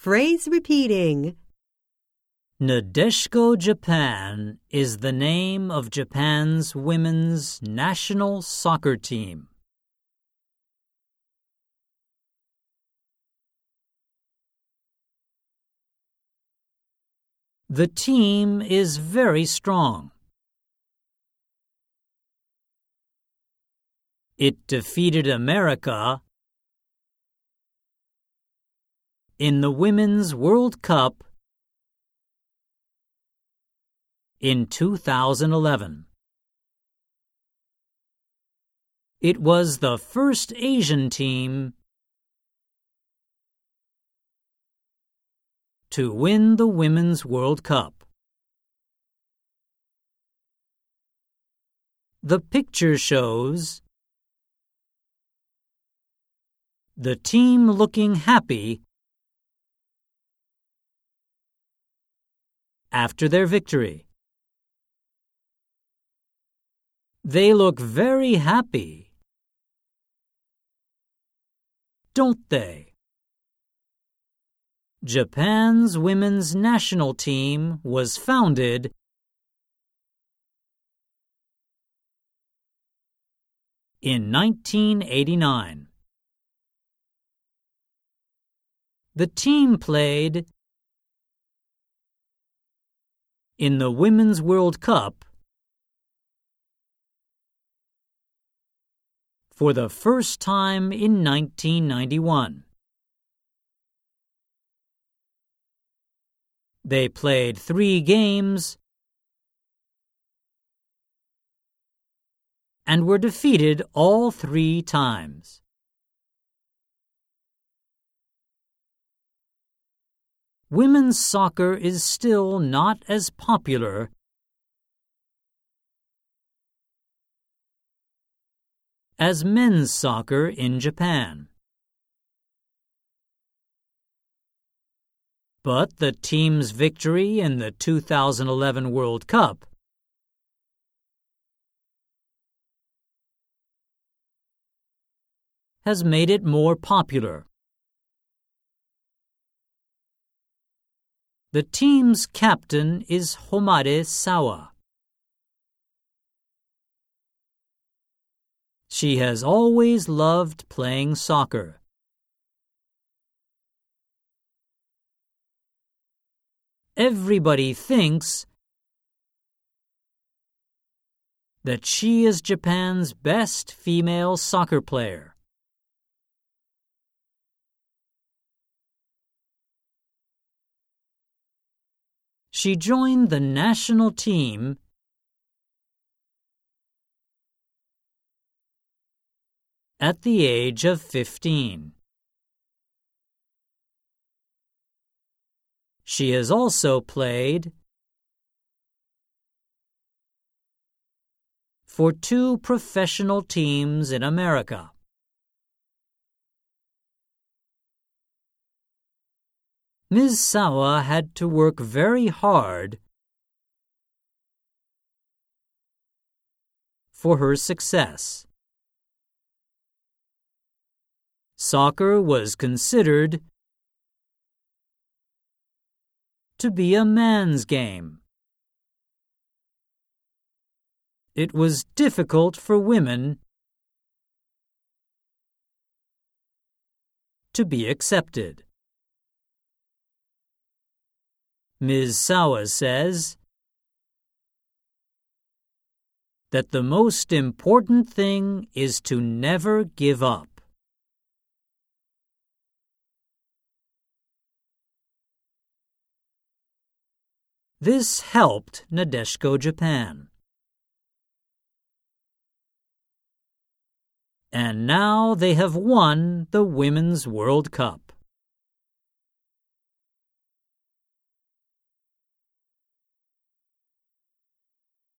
Phrase repeating. Nadeshiko Japan is the name of Japan's women's national soccer team. The team is very strong. It defeated America in the Women's World Cup in 2011. It was the first Asian team to win the Women's World Cup. The picture shows the team looking happy after their victory. They look very happy. Don't they? Japan's women's national team was founded in 1989. The team played in the Women's World Cup for the first time in 1991. They played three games and were defeated all three times. Women's soccer is still not as popular as men's soccer in Japan. But the team's victory in the 2011 World Cup has made it more popular. The team's captain is Homare Sawa. She has always loved playing soccer. Everybody thinks that she is Japan's best female soccer player. She joined the national team at the age of 15. She has also played for two professional teams in America. Ms. Sawa had to work very hard for her success. Soccer was considered to be a man's game. It was difficult for women to be accepted. Ms. Sawa says that the most important thing is to never give up. This helped Nadeshiko Japan. And now they have won the Women's World Cup.